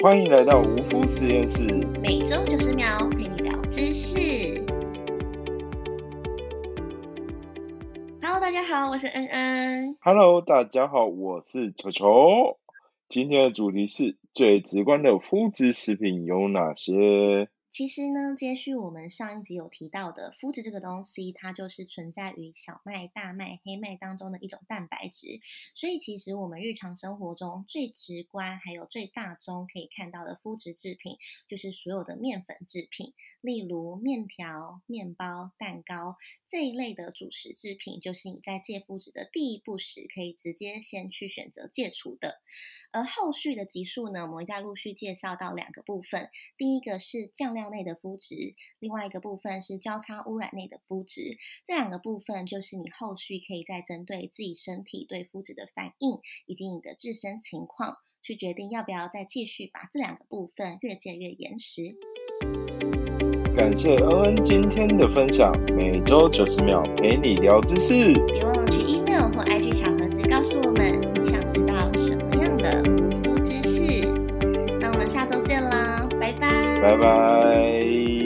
欢迎来到无夫实验室。每周九十秒陪你聊知识。Hello，大家好，我是恩恩。Hello，大家好，我是球球。今天的主题是最直观的肤质食品有哪些？其实呢，接续我们上一集有提到的，麸质这个东西，它就是存在于小麦、大麦、黑麦当中的一种蛋白质。所以，其实我们日常生活中最直观还有最大宗可以看到的麸质制品，就是所有的面粉制品，例如面条、面包、蛋糕这一类的主食制品，就是你在戒麸质的第一步时，可以直接先去选择戒除的。而后续的集数呢，我们会再陆续介绍到两个部分，第一个是酱料内的肤质，另外一个部分是交叉污染内的肤质。这两个部分就是你后续可以再针对自己身体对肤质的反应，以及你的自身情况，去决定要不要再继续把这两个部分越建越严实。感谢恩恩今天的分享，每周九十秒陪你聊知识。别忘了去 email 或 IG 小盒子告诉我们下周见啦，拜拜，拜拜。